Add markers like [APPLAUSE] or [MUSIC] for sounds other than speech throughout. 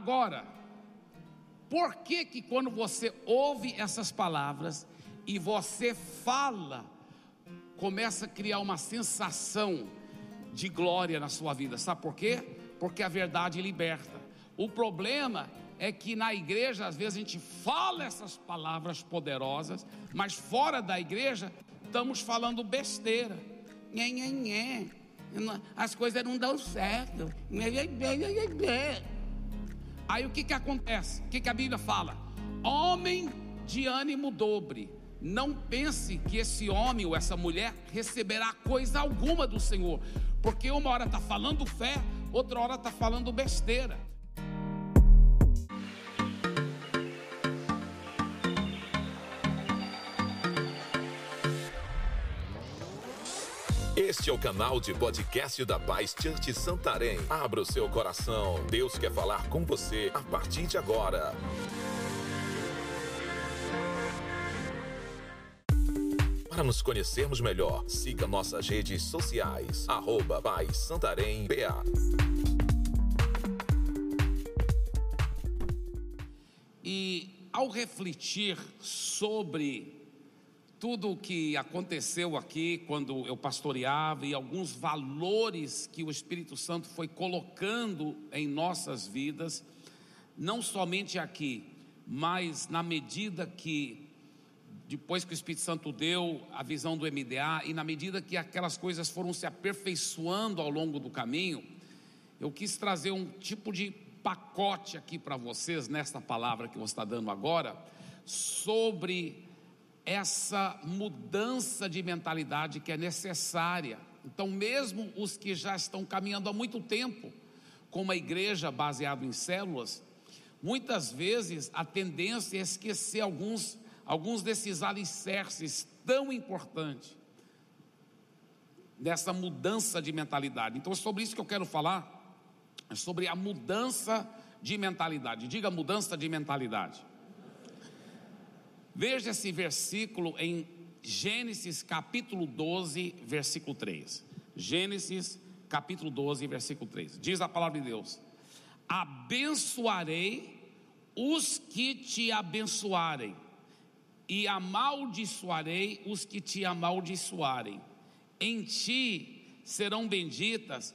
Agora, por que que quando você ouve essas palavras e você fala, começa a criar uma sensação de glória na sua vida? Sabe por quê? Porque a verdade liberta. O problema é que na igreja, às vezes, a gente fala essas palavras poderosas, mas fora da igreja, estamos falando besteira. Nhê, nhê, nhê. As coisas não dão certo. Aí o que, que acontece? O que, que a Bíblia fala? Homem de ânimo dobre. Não pense que esse homem ou essa mulher receberá coisa alguma do Senhor, porque uma hora está falando fé, outra hora está falando besteira. Este é o canal de podcast da Paz Church Santarém. Abra o seu coração. Deus quer falar com você a partir de agora. Para nos conhecermos melhor, siga nossas redes sociais. Arroba Paz Santarém BA. E ao refletir sobre tudo o que aconteceu aqui quando eu pastoreava e alguns valores que o Espírito Santo foi colocando em nossas vidas, não somente aqui, mas na medida que depois que o Espírito Santo deu a visão do MDA e na medida que aquelas coisas foram se aperfeiçoando ao longo do caminho, eu quis trazer um tipo de pacote aqui para vocês nesta palavra que você está dando agora sobre essa mudança de mentalidade que é necessária. Então, mesmo os que já estão caminhando há muito tempo com uma igreja baseada em células, muitas vezes a tendência é esquecer alguns, alguns desses alicerces tão importantes dessa mudança de mentalidade. Então, é sobre isso que eu quero falar, é sobre a mudança de mentalidade. Diga mudança de mentalidade. Veja esse versículo em Gênesis capítulo 12, versículo 3. Gênesis capítulo 12, versículo 3. Diz a palavra de Deus: Abençoarei os que te abençoarem, e amaldiçoarei os que te amaldiçoarem. Em ti serão benditas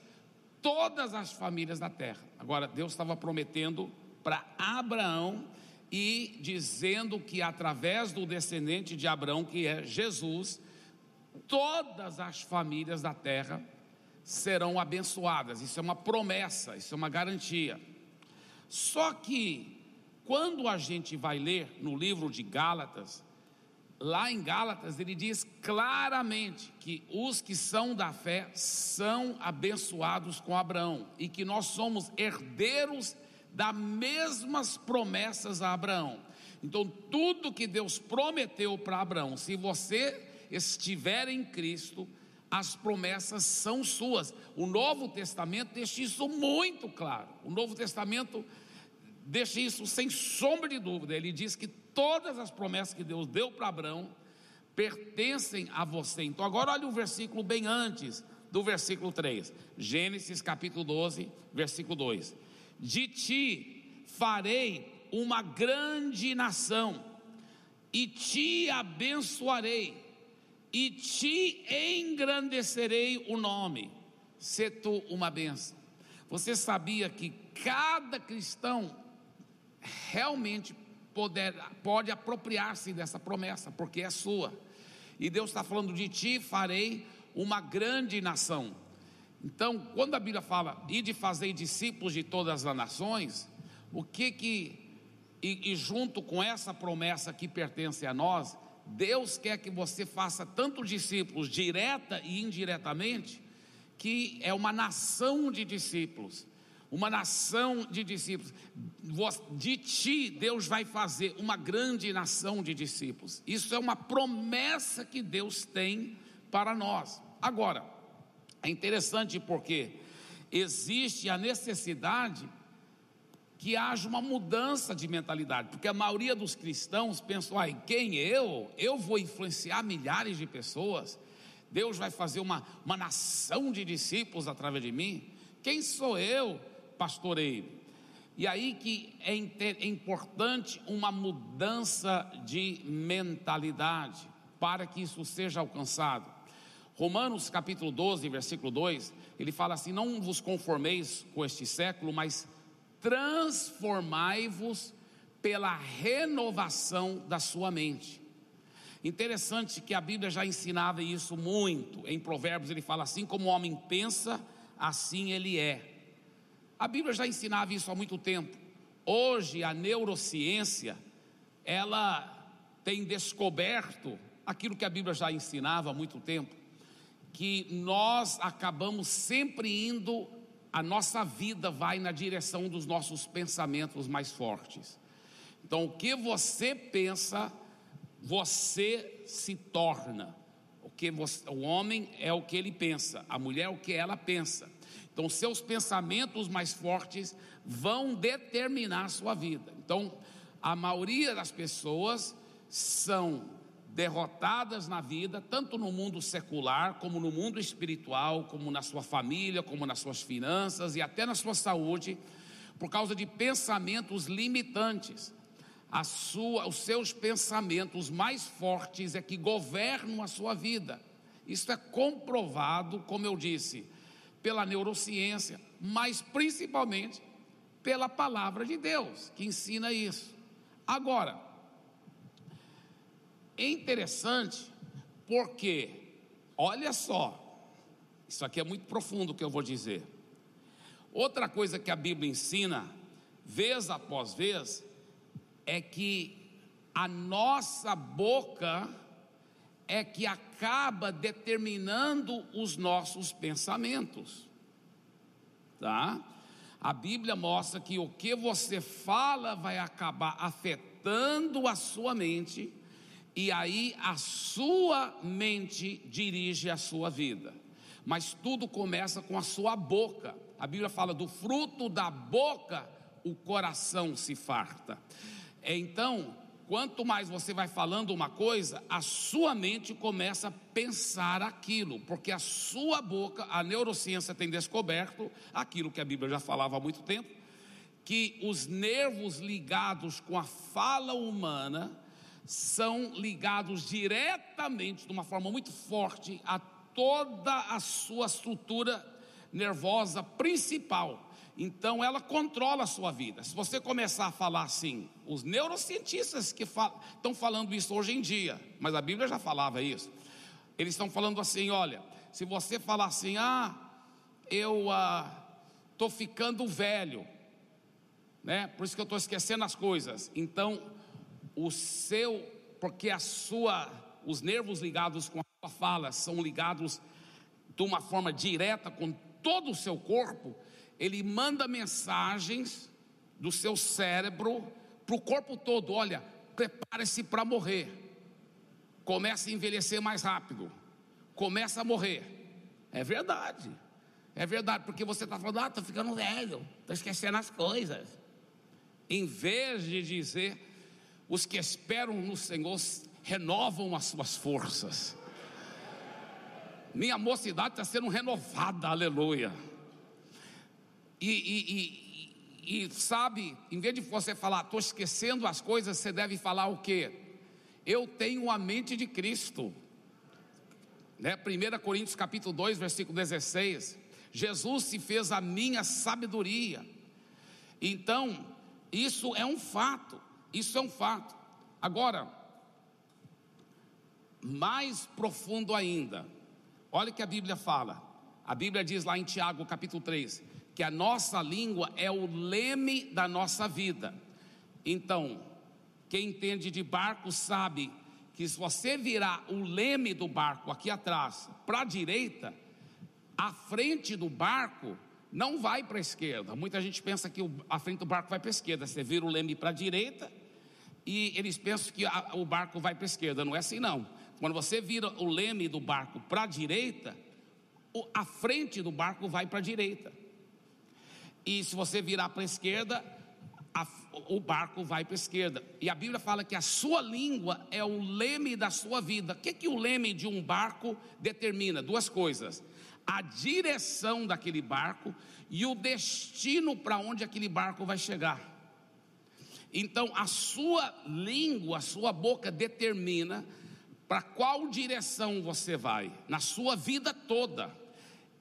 todas as famílias da terra. Agora, Deus estava prometendo para Abraão e dizendo que através do descendente de Abraão, que é Jesus, todas as famílias da terra serão abençoadas. Isso é uma promessa, isso é uma garantia. Só que quando a gente vai ler no livro de Gálatas, lá em Gálatas ele diz claramente que os que são da fé são abençoados com Abraão e que nós somos herdeiros das mesmas promessas a Abraão. Então, tudo que Deus prometeu para Abraão, se você estiver em Cristo, as promessas são suas. O Novo Testamento deixa isso muito claro. O Novo Testamento deixa isso sem sombra de dúvida. Ele diz que todas as promessas que Deus deu para Abraão pertencem a você. Então, agora olha o versículo bem antes do versículo 3. Gênesis capítulo 12, versículo 2 de ti farei uma grande nação, e te abençoarei, e te engrandecerei o nome, se tu uma benção. Você sabia que cada cristão realmente poder, pode apropriar-se dessa promessa, porque é sua. E Deus está falando de ti farei uma grande nação. Então, quando a Bíblia fala e de fazer discípulos de todas as nações, o que que e, e, junto com essa promessa que pertence a nós, Deus quer que você faça tanto discípulos direta e indiretamente, que é uma nação de discípulos. Uma nação de discípulos. De ti, Deus vai fazer uma grande nação de discípulos. Isso é uma promessa que Deus tem para nós. Agora, é interessante porque existe a necessidade que haja uma mudança de mentalidade, porque a maioria dos cristãos pensam, ai, quem eu? Eu vou influenciar milhares de pessoas, Deus vai fazer uma, uma nação de discípulos através de mim. Quem sou eu, pastoreio? E aí que é, é importante uma mudança de mentalidade para que isso seja alcançado. Romanos capítulo 12, versículo 2, ele fala assim: Não vos conformeis com este século, mas transformai-vos pela renovação da sua mente. Interessante que a Bíblia já ensinava isso muito. Em Provérbios ele fala assim: como o homem pensa, assim ele é. A Bíblia já ensinava isso há muito tempo. Hoje a neurociência ela tem descoberto aquilo que a Bíblia já ensinava há muito tempo, que nós acabamos sempre indo, a nossa vida vai na direção dos nossos pensamentos mais fortes. Então, o que você pensa, você se torna. O que você, o homem é o que ele pensa, a mulher é o que ela pensa. Então, seus pensamentos mais fortes vão determinar a sua vida. Então, a maioria das pessoas são derrotadas na vida, tanto no mundo secular, como no mundo espiritual, como na sua família, como nas suas finanças e até na sua saúde, por causa de pensamentos limitantes. A sua, os seus pensamentos mais fortes é que governam a sua vida. Isso é comprovado, como eu disse, pela neurociência, mas principalmente pela palavra de Deus, que ensina isso. Agora, é interessante porque, olha só, isso aqui é muito profundo o que eu vou dizer. Outra coisa que a Bíblia ensina, vez após vez, é que a nossa boca é que acaba determinando os nossos pensamentos. Tá? A Bíblia mostra que o que você fala vai acabar afetando a sua mente e aí a sua mente dirige a sua vida. Mas tudo começa com a sua boca. A Bíblia fala do fruto da boca, o coração se farta. Então, quanto mais você vai falando uma coisa, a sua mente começa a pensar aquilo, porque a sua boca, a neurociência tem descoberto aquilo que a Bíblia já falava há muito tempo, que os nervos ligados com a fala humana são ligados diretamente, de uma forma muito forte, a toda a sua estrutura nervosa principal. Então ela controla a sua vida. Se você começar a falar assim, os neurocientistas que estão falando isso hoje em dia, mas a Bíblia já falava isso. Eles estão falando assim: olha, se você falar assim, ah, eu estou ah, ficando velho, né? Por isso que eu estou esquecendo as coisas. Então o seu, porque a sua, os nervos ligados com a sua fala são ligados de uma forma direta com todo o seu corpo, ele manda mensagens do seu cérebro para o corpo todo: olha, prepare-se para morrer, comece a envelhecer mais rápido, começa a morrer. É verdade, é verdade, porque você está falando, ah, estou ficando velho, estou esquecendo as coisas. Em vez de dizer, os que esperam no Senhor renovam as suas forças. Minha mocidade está sendo renovada, aleluia. E, e, e, e, sabe, em vez de você falar, estou esquecendo as coisas, você deve falar o quê? Eu tenho a mente de Cristo. Né? 1 Coríntios capítulo 2, versículo 16. Jesus se fez a minha sabedoria. Então, isso é um fato. Isso é um fato. Agora, mais profundo ainda, olha o que a Bíblia fala. A Bíblia diz lá em Tiago, capítulo 3, que a nossa língua é o leme da nossa vida. Então, quem entende de barco sabe que se você virar o leme do barco aqui atrás para a direita, a frente do barco não vai para a esquerda. Muita gente pensa que a frente do barco vai para a esquerda. Você vira o leme para a direita, e eles pensam que a, o barco vai para a esquerda. Não é assim, não. Quando você vira o leme do barco para a direita, a frente do barco vai para a direita. E se você virar para a esquerda, o barco vai para a esquerda. E a Bíblia fala que a sua língua é o leme da sua vida. O que, que o leme de um barco determina? Duas coisas: a direção daquele barco e o destino para onde aquele barco vai chegar. Então, a sua língua, a sua boca determina para qual direção você vai na sua vida toda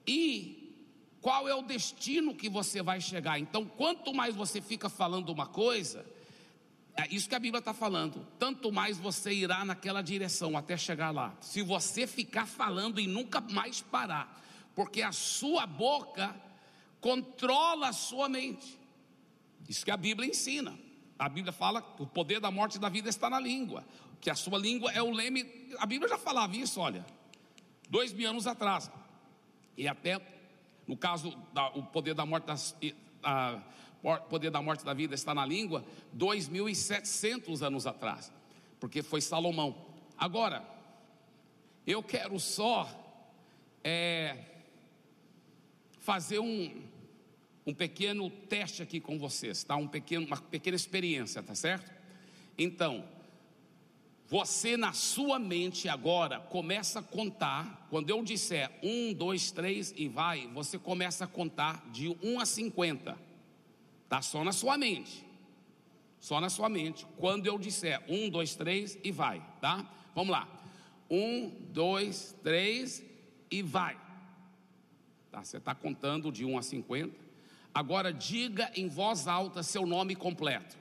e qual é o destino que você vai chegar. Então, quanto mais você fica falando uma coisa, é isso que a Bíblia está falando, tanto mais você irá naquela direção até chegar lá. Se você ficar falando e nunca mais parar, porque a sua boca controla a sua mente. Isso que a Bíblia ensina. A Bíblia fala que o poder da morte e da vida está na língua que a sua língua é o leme. A Bíblia já falava isso, olha, dois mil anos atrás. E até, no caso, da, o poder da morte das, a, poder da morte da vida está na língua, 2.700 anos atrás, porque foi Salomão. Agora, eu quero só é, fazer um, um pequeno teste aqui com vocês, tá? Um pequeno, uma pequena experiência, tá certo? Então, você na sua mente agora começa a contar. Quando eu disser um, dois, três e vai, você começa a contar de 1 a 50. Tá só na sua mente. Só na sua mente. Quando eu disser um, dois, três e vai, tá? Vamos lá. Um, dois, três e vai. Tá, você está contando de 1 a 50. Agora diga em voz alta seu nome completo.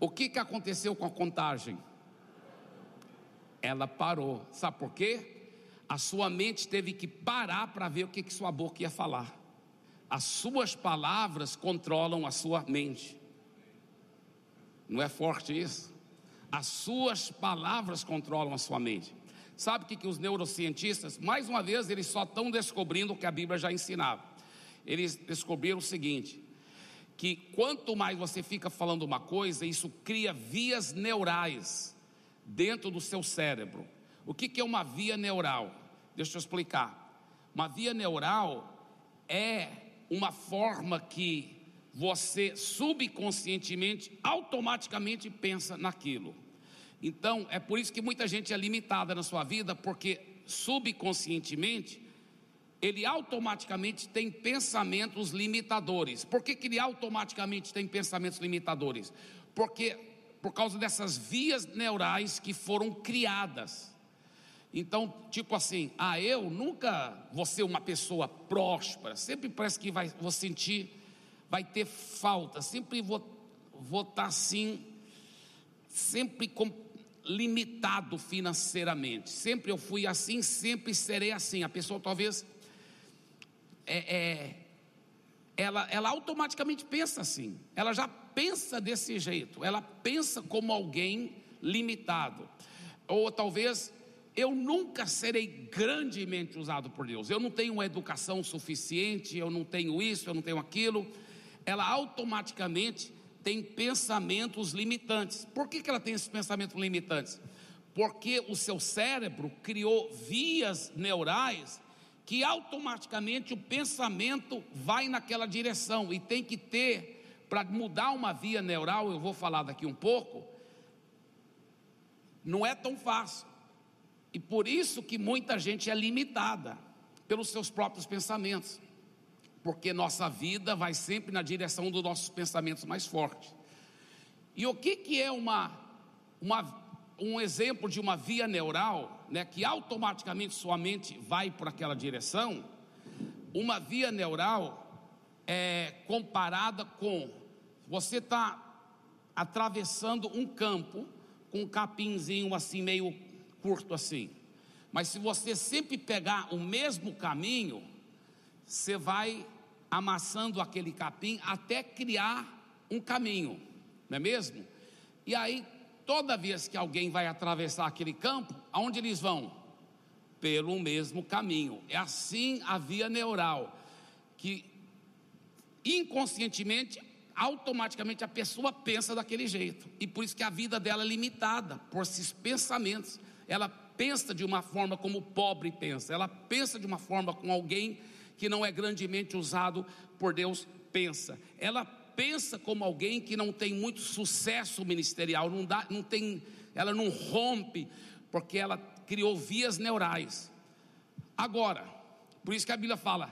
O que, que aconteceu com a contagem? Ela parou. Sabe por quê? A sua mente teve que parar para ver o que, que sua boca ia falar. As suas palavras controlam a sua mente. Não é forte isso? As suas palavras controlam a sua mente. Sabe o que, que os neurocientistas, mais uma vez, eles só estão descobrindo o que a Bíblia já ensinava. Eles descobriram o seguinte: que quanto mais você fica falando uma coisa, isso cria vias neurais dentro do seu cérebro. O que, que é uma via neural? Deixa eu explicar. Uma via neural é uma forma que você subconscientemente, automaticamente pensa naquilo. Então, é por isso que muita gente é limitada na sua vida, porque subconscientemente ele automaticamente tem pensamentos limitadores. Por que, que ele automaticamente tem pensamentos limitadores? Porque por causa dessas vias neurais que foram criadas. Então, tipo assim, ah, eu nunca vou ser uma pessoa próspera, sempre parece que vai, vou sentir, vai ter falta, sempre vou, vou estar tá assim, sempre com, limitado financeiramente, sempre eu fui assim, sempre serei assim. A pessoa talvez é, é, ela, ela automaticamente pensa assim, ela já pensa desse jeito, ela pensa como alguém limitado, ou talvez eu nunca serei grandemente usado por Deus, eu não tenho uma educação suficiente, eu não tenho isso, eu não tenho aquilo, ela automaticamente tem pensamentos limitantes. Por que, que ela tem esses pensamentos limitantes? Porque o seu cérebro criou vias neurais que automaticamente o pensamento vai naquela direção e tem que ter, para mudar uma via neural, eu vou falar daqui um pouco, não é tão fácil. E por isso que muita gente é limitada pelos seus próprios pensamentos. Porque nossa vida vai sempre na direção dos nossos pensamentos mais fortes. E o que, que é uma, uma um exemplo de uma via neural, né, que automaticamente sua mente vai por aquela direção, uma via neural é comparada com você está atravessando um campo com um capinzinho assim meio curto assim. Mas se você sempre pegar o mesmo caminho, você vai amassando aquele capim até criar um caminho, não é mesmo? E aí toda vez que alguém vai atravessar aquele campo, aonde eles vão? Pelo mesmo caminho. É assim a via neural, que inconscientemente, automaticamente a pessoa pensa daquele jeito. E por isso que a vida dela é limitada por esses pensamentos. Ela pensa de uma forma como o pobre pensa, ela pensa de uma forma como alguém que não é grandemente usado por Deus pensa. Ela pensa como alguém que não tem muito sucesso ministerial, não dá, não tem, ela não rompe, porque ela criou vias neurais. Agora, por isso que a Bíblia fala: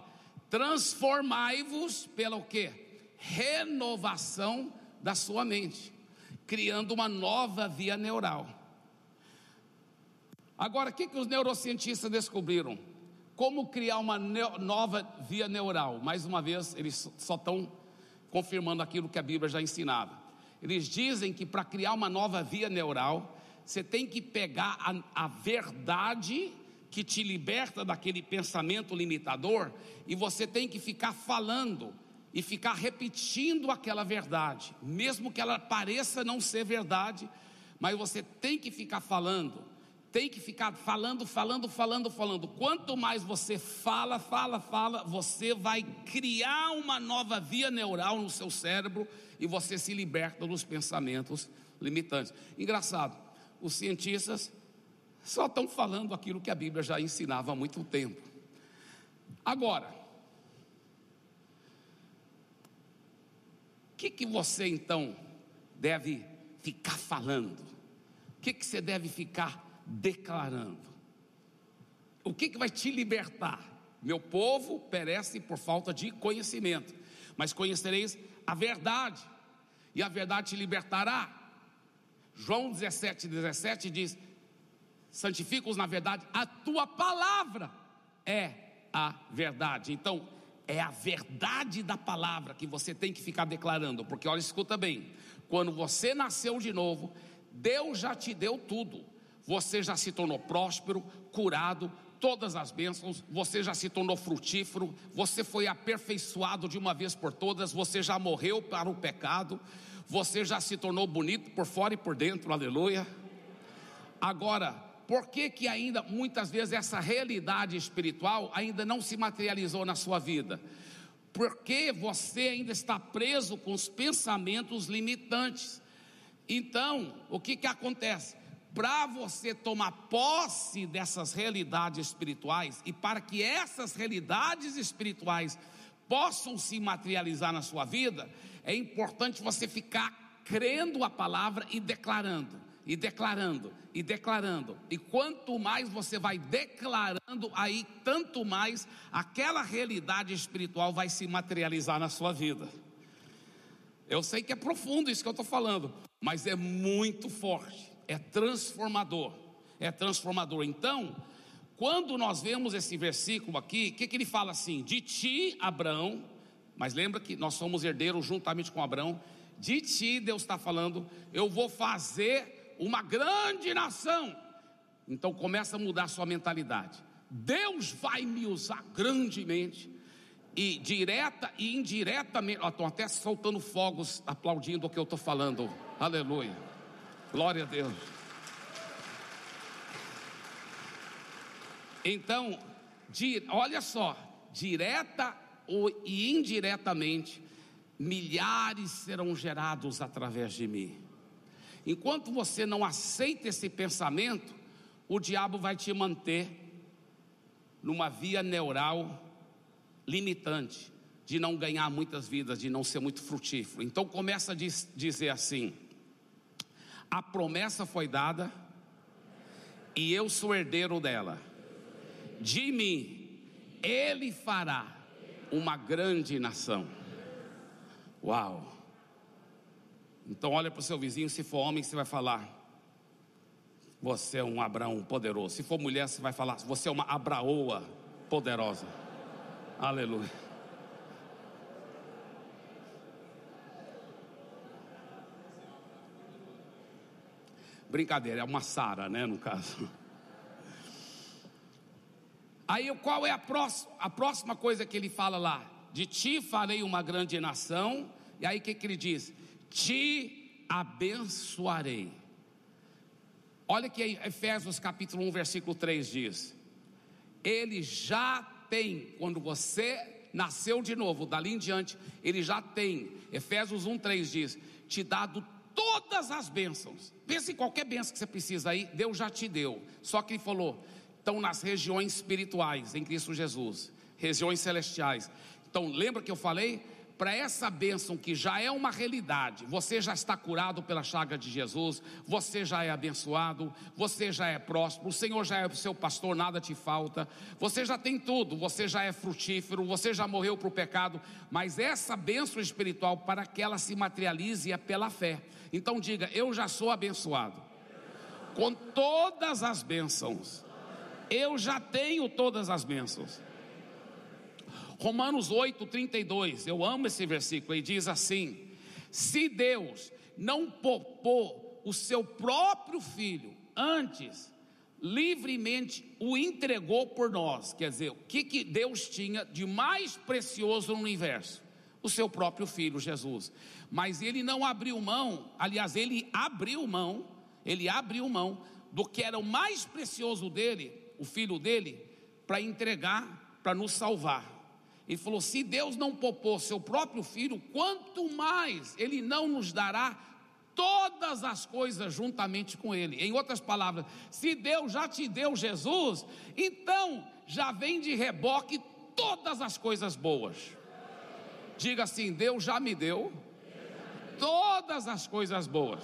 transformai-vos pela o quê? Renovação da sua mente, criando uma nova via neural. Agora, o que, que os neurocientistas descobriram? Como criar uma nova via neural? Mais uma vez, eles só estão confirmando aquilo que a Bíblia já ensinava. Eles dizem que para criar uma nova via neural, você tem que pegar a, a verdade que te liberta daquele pensamento limitador e você tem que ficar falando e ficar repetindo aquela verdade, mesmo que ela pareça não ser verdade, mas você tem que ficar falando, tem que ficar falando, falando, falando, falando. Quanto mais você fala, fala, fala, você vai criar uma nova via neural no seu cérebro e você se liberta dos pensamentos limitantes. Engraçado, os cientistas só estão falando aquilo que a Bíblia já ensinava há muito tempo. Agora, o que, que você então deve ficar falando? O que, que você deve ficar declarando? O que, que vai te libertar? Meu povo perece por falta de conhecimento, mas conhecereis a verdade, e a verdade te libertará. João 17, 17 diz: santifica-os na verdade, a tua palavra é a verdade. Então, é a verdade da palavra que você tem que ficar declarando, porque olha, escuta bem: quando você nasceu de novo, Deus já te deu tudo. Você já se tornou próspero, curado, todas as bênçãos, você já se tornou frutífero, você foi aperfeiçoado de uma vez por todas, você já morreu para o pecado, você já se tornou bonito por fora e por dentro, aleluia. Agora, por que, que ainda muitas vezes essa realidade espiritual ainda não se materializou na sua vida? Porque você ainda está preso com os pensamentos limitantes. Então, o que, que acontece? Para você tomar posse dessas realidades espirituais e para que essas realidades espirituais possam se materializar na sua vida, é importante você ficar crendo a palavra e declarando e declarando, e declarando. E quanto mais você vai declarando, aí tanto mais aquela realidade espiritual vai se materializar na sua vida. Eu sei que é profundo isso que eu estou falando, mas é muito forte, é transformador. É transformador. Então, quando nós vemos esse versículo aqui, o que, que ele fala assim? De ti, Abraão, mas lembra que nós somos herdeiros juntamente com Abraão. De ti, Deus está falando, eu vou fazer uma grande nação. Então começa a mudar sua mentalidade. Deus vai me usar grandemente e direta e indiretamente. Estão até soltando fogos, aplaudindo o que eu estou falando. Aleluia. Glória a Deus. Então, olha só, direta e indiretamente, milhares serão gerados através de mim. Enquanto você não aceita esse pensamento, o diabo vai te manter numa via neural limitante, de não ganhar muitas vidas, de não ser muito frutífero. Então começa a dizer assim: a promessa foi dada e eu sou herdeiro dela. De mim, ele fará uma grande nação. Uau! Então olha para o seu vizinho, se for homem, você vai falar, você é um Abraão poderoso. Se for mulher, você vai falar, você é uma Abraoa poderosa. Aleluia. Brincadeira, é uma Sara, né, no caso. Aí qual é a próxima, a próxima coisa que ele fala lá? De ti farei uma grande nação. E aí o que, que ele diz? te abençoarei. Olha que Efésios capítulo 1, versículo 3 diz: Ele já tem, quando você nasceu de novo, dali em diante, ele já tem, Efésios 1, 3 diz: Te dado todas as bênçãos. Pense em qualquer bênção que você precisa aí, Deus já te deu. Só que ele falou: estão nas regiões espirituais em Cristo Jesus, regiões celestiais. Então, lembra que eu falei? Para essa bênção que já é uma realidade, você já está curado pela chaga de Jesus, você já é abençoado, você já é próspero, o Senhor já é o seu pastor, nada te falta, você já tem tudo, você já é frutífero, você já morreu para o pecado, mas essa bênção espiritual, para que ela se materialize, é pela fé. Então diga: Eu já sou abençoado, com todas as bênçãos, eu já tenho todas as bênçãos. Romanos 8, 32, eu amo esse versículo, e diz assim: Se Deus não poupou o seu próprio filho, antes livremente o entregou por nós, quer dizer, o que, que Deus tinha de mais precioso no universo? O seu próprio filho, Jesus. Mas ele não abriu mão, aliás, ele abriu mão, ele abriu mão do que era o mais precioso dele, o filho dele, para entregar, para nos salvar. Ele falou: se Deus não poupou seu próprio filho, quanto mais Ele não nos dará todas as coisas juntamente com Ele. Em outras palavras, se Deus já te deu Jesus, então já vem de reboque todas as coisas boas. Diga assim: Deus já me deu todas as coisas boas.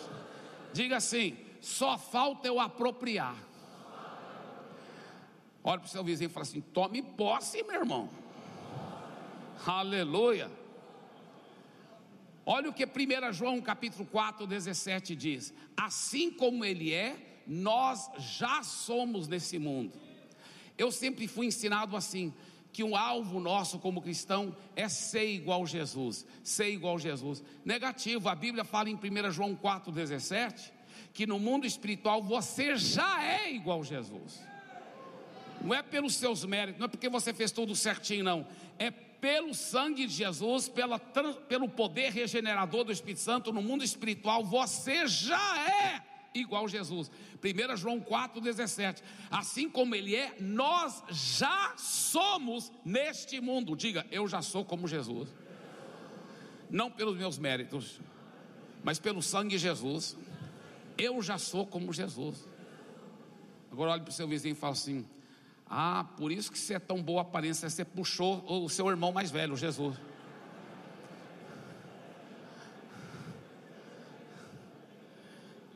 Diga assim: só falta eu apropriar. Olha para o seu vizinho e fala assim: tome posse, meu irmão. Aleluia. Olha o que 1 João capítulo 4, 17 diz: Assim como Ele é, nós já somos nesse mundo. Eu sempre fui ensinado assim, que um alvo nosso como cristão é ser igual a Jesus, ser igual a Jesus. Negativo, a Bíblia fala em 1 João 4, 17, que no mundo espiritual você já é igual a Jesus. Não é pelos seus méritos, não é porque você fez tudo certinho, não. É pelo sangue de Jesus, pela, pelo poder regenerador do Espírito Santo no mundo espiritual, você já é igual Jesus. 1 João 4,17. Assim como Ele é, nós já somos neste mundo. Diga, eu já sou como Jesus. Não pelos meus méritos, mas pelo sangue de Jesus. Eu já sou como Jesus. Agora olhe para o seu vizinho e fala assim: ah, por isso que você é tão boa aparência, você puxou o seu irmão mais velho, Jesus.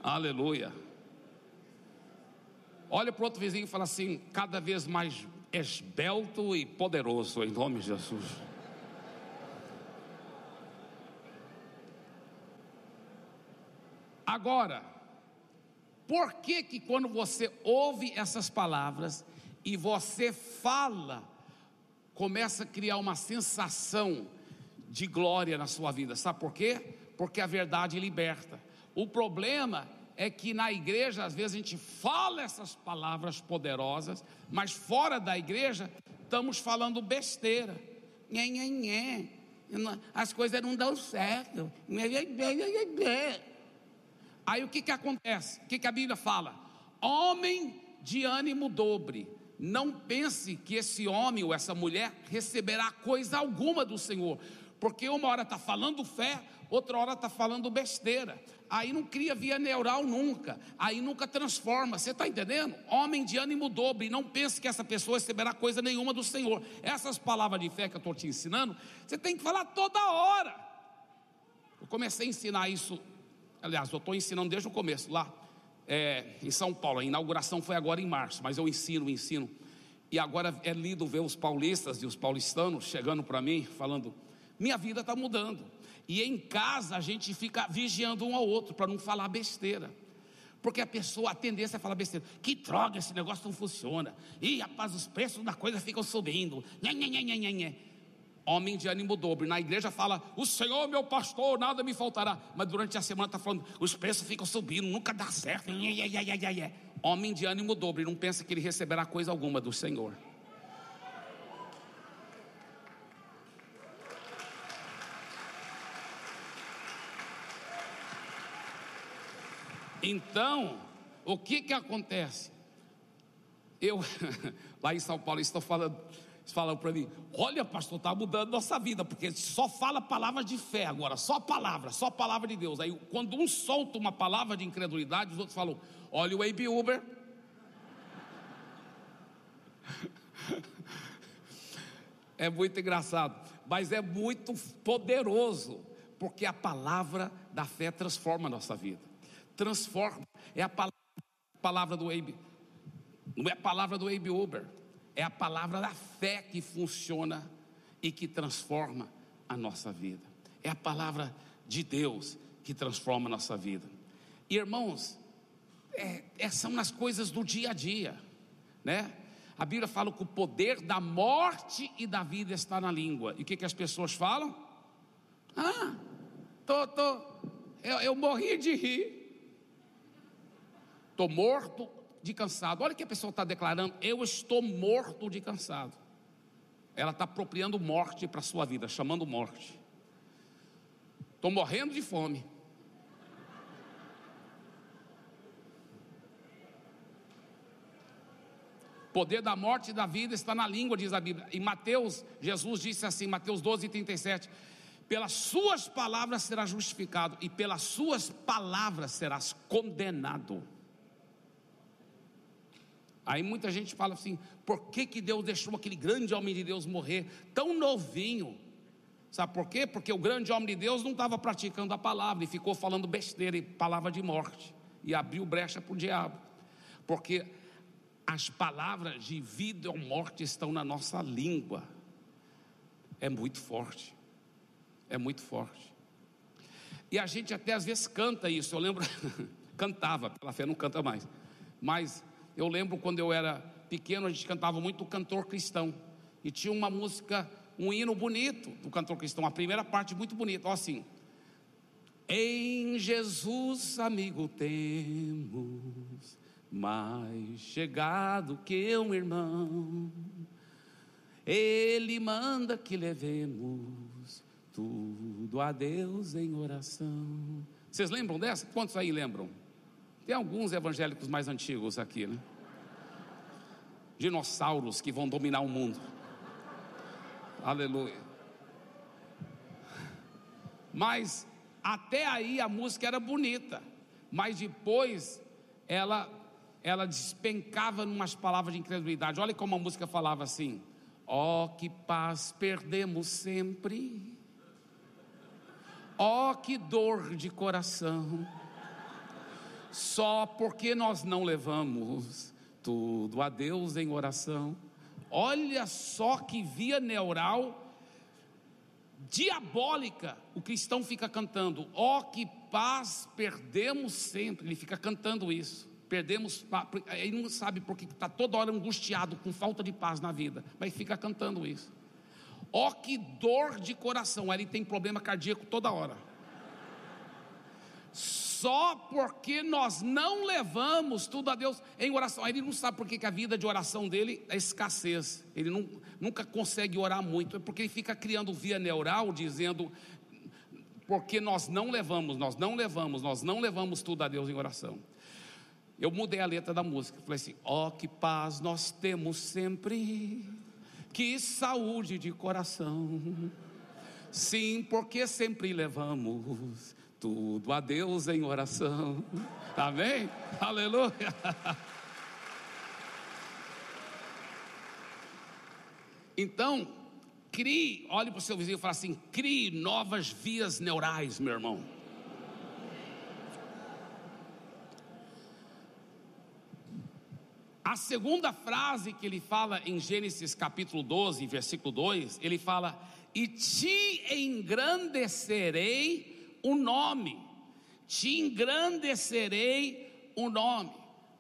Aleluia. Olha para o outro vizinho e fala assim: cada vez mais esbelto e poderoso, em nome de Jesus. Agora, por que que quando você ouve essas palavras, e você fala, começa a criar uma sensação de glória na sua vida. Sabe por quê? Porque a verdade liberta. O problema é que na igreja, às vezes, a gente fala essas palavras poderosas, mas fora da igreja, estamos falando besteira. Nhê, nhê, nhê. As coisas não dão certo. Aí o que, que acontece? O que, que a Bíblia fala? Homem de ânimo dobre não pense que esse homem ou essa mulher receberá coisa alguma do Senhor, porque uma hora está falando fé, outra hora está falando besteira. Aí não cria via neural nunca, aí nunca transforma. Você está entendendo? Homem de ânimo dobre, não pense que essa pessoa receberá coisa nenhuma do Senhor. Essas palavras de fé que eu estou te ensinando, você tem que falar toda hora. Eu comecei a ensinar isso, aliás, eu estou ensinando desde o começo lá é, em São Paulo. A inauguração foi agora em março, mas eu ensino, ensino. E agora é lindo ver os paulistas e os paulistanos chegando para mim, falando: minha vida está mudando. E em casa a gente fica vigiando um ao outro para não falar besteira. Porque a pessoa, a tendência é falar besteira. Que droga, esse negócio não funciona. Ih, rapaz, os preços da coisa ficam subindo. Nhê, homem de ânimo dobre. Na igreja fala, o Senhor meu pastor, nada me faltará. Mas durante a semana está falando, os preços ficam subindo, nunca dá certo. Homem de ânimo dobre, não pensa que ele receberá coisa alguma do Senhor. Então, o que que acontece? Eu, [LAUGHS] lá em São Paulo, estou falando falam para mim: Olha, pastor, está mudando nossa vida, porque só fala palavras de fé agora, só palavra, só palavra de Deus. Aí, quando um solta uma palavra de incredulidade, os outros falam: Olha o AB Uber. [LAUGHS] É muito engraçado, mas é muito poderoso, porque a palavra da fé transforma a nossa vida. Transforma. É a palavra do Abe, não é a palavra do Abe Uber, é a palavra da fé que funciona e que transforma a nossa vida. É a palavra de Deus que transforma a nossa vida. E, irmãos, é, é, são nas coisas do dia a dia, né? A Bíblia fala que o poder da morte e da vida está na língua. E o que, que as pessoas falam? Ah, tô, tô, eu, eu morri de rir. Estou morto de cansado. Olha que a pessoa está declarando: eu estou morto de cansado. Ela está apropriando morte para a sua vida, chamando morte. Estou morrendo de fome. poder da morte e da vida está na língua, diz a Bíblia. Em Mateus, Jesus disse assim, Mateus 12, 37, pelas suas palavras serás justificado, e pelas suas palavras serás condenado. Aí muita gente fala assim: por que, que Deus deixou aquele grande homem de Deus morrer tão novinho? Sabe por quê? Porque o grande homem de Deus não estava praticando a palavra e ficou falando besteira e palavra de morte e abriu brecha para o diabo. Porque as palavras de vida ou morte estão na nossa língua. É muito forte. É muito forte. E a gente até às vezes canta isso. Eu lembro, [LAUGHS] cantava, pela fé não canta mais. Mas eu lembro quando eu era pequeno, a gente cantava muito o cantor cristão. E tinha uma música, um hino bonito do cantor cristão. A primeira parte muito bonita, ó assim. Em Jesus, amigo, temos mais chegado que um irmão. Ele manda que levemos tudo a Deus em oração. Vocês lembram dessa? Quantos aí lembram? Tem alguns evangélicos mais antigos aqui, né? Dinossauros que vão dominar o mundo. Aleluia. Mas até aí a música era bonita, mas depois ela ela despencava em umas palavras de incredulidade. Olha como a música falava assim: oh, que paz perdemos sempre, oh, que dor de coração, só porque nós não levamos tudo a Deus em oração. Olha só que via neural diabólica o cristão fica cantando, ó oh, que paz perdemos sempre, ele fica cantando isso. Perdemos, ele não sabe porque está toda hora angustiado, com falta de paz na vida, mas fica cantando isso. Ó, oh, que dor de coração, ele tem problema cardíaco toda hora. Só porque nós não levamos tudo a Deus em oração. Ele não sabe porque que a vida de oração dele é escassez. Ele não, nunca consegue orar muito, é porque ele fica criando via neural, dizendo porque nós não levamos, nós não levamos, nós não levamos tudo a Deus em oração. Eu mudei a letra da música. Falei assim: ó, oh, que paz nós temos sempre, que saúde de coração. Sim, porque sempre levamos tudo a Deus em oração. Amém? Aleluia. Então, crie, olhe para o seu vizinho e fale assim: crie novas vias neurais, meu irmão. A segunda frase que ele fala em Gênesis capítulo 12, versículo 2, ele fala: E te engrandecerei o nome, te engrandecerei o nome.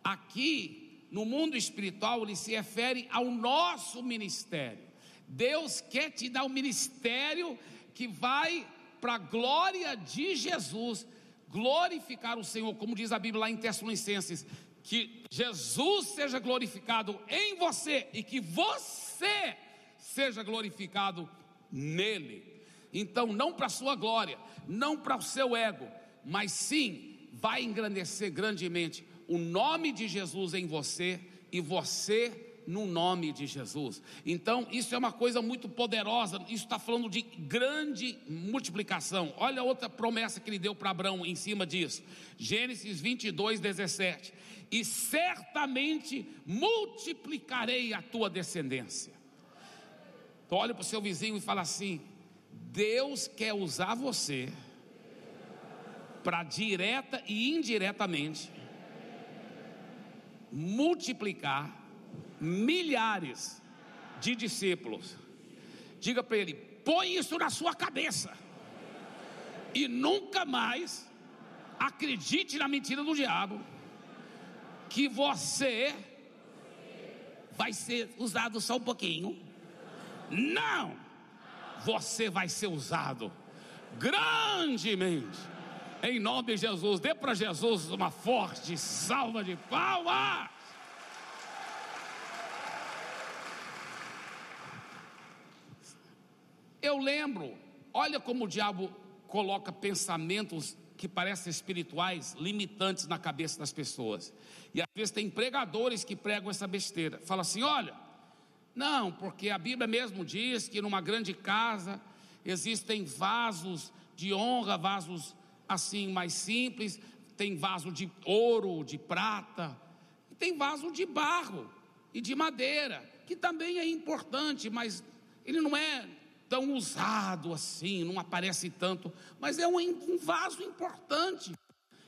Aqui, no mundo espiritual, ele se refere ao nosso ministério. Deus quer te dar um ministério que vai para a glória de Jesus, glorificar o Senhor, como diz a Bíblia lá em Tessalonicenses que Jesus seja glorificado em você e que você seja glorificado nele. Então, não para a sua glória, não para o seu ego, mas sim vai engrandecer grandemente o nome de Jesus em você e você no nome de Jesus. Então, isso é uma coisa muito poderosa, isso está falando de grande multiplicação. Olha outra promessa que ele deu para Abraão em cima disso, Gênesis 22, 17: E certamente multiplicarei a tua descendência. Então olha para o seu vizinho e fala assim: Deus quer usar você para direta e indiretamente multiplicar milhares de discípulos. Diga para ele: põe isso na sua cabeça e nunca mais acredite na mentira do diabo que você vai ser usado só um pouquinho não! Você vai ser usado grandemente. Em nome de Jesus, dê para Jesus uma forte salva de palmas. Eu lembro, olha como o diabo coloca pensamentos que parecem espirituais limitantes na cabeça das pessoas. E às vezes tem pregadores que pregam essa besteira. Fala assim: olha, não, porque a Bíblia mesmo diz que numa grande casa existem vasos de honra, vasos assim mais simples, tem vaso de ouro, de prata, e tem vaso de barro e de madeira, que também é importante, mas ele não é tão usado assim, não aparece tanto, mas é um, um vaso importante.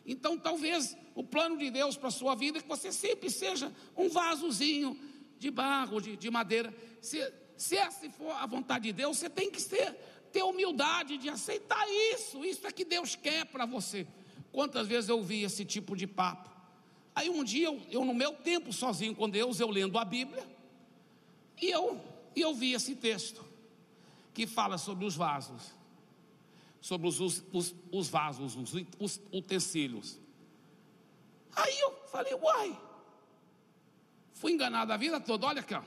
Então, talvez o plano de Deus para a sua vida é que você sempre seja um vasozinho de barro, de, de madeira. Se, se essa for a vontade de Deus, você tem que ser, ter humildade de aceitar isso. Isso é que Deus quer para você. Quantas vezes eu ouvi esse tipo de papo? Aí um dia, eu, eu, no meu tempo sozinho com Deus, eu lendo a Bíblia, e eu, e eu vi esse texto que fala sobre os vasos, sobre os, os, os vasos, os, os utensílios. Aí eu falei, uai, Fui enganado a vida toda, olha aqui. Ó.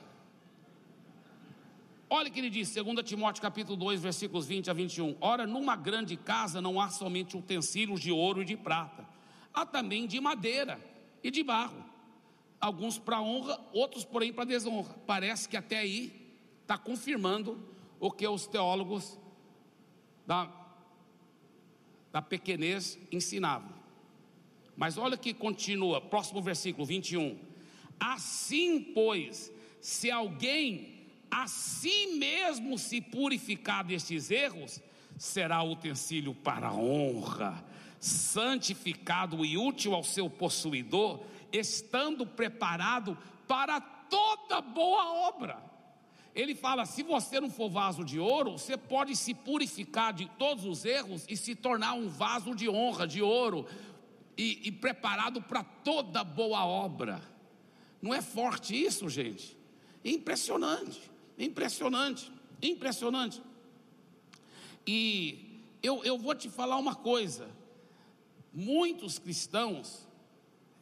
Olha o que ele diz, 2 Timóteo capítulo 2, versículos 20 a 21. Ora, numa grande casa não há somente utensílios de ouro e de prata, há também de madeira e de barro. Alguns para honra, outros, porém, para desonra. Parece que até aí está confirmando o que os teólogos da, da pequenez ensinavam. Mas olha que continua, próximo versículo 21. Assim, pois, se alguém a si mesmo se purificar destes erros, será utensílio para honra, santificado e útil ao seu possuidor, estando preparado para toda boa obra. Ele fala: se você não for vaso de ouro, você pode se purificar de todos os erros e se tornar um vaso de honra, de ouro, e, e preparado para toda boa obra. Não é forte isso, gente? Impressionante, impressionante, impressionante. E eu, eu vou te falar uma coisa: muitos cristãos,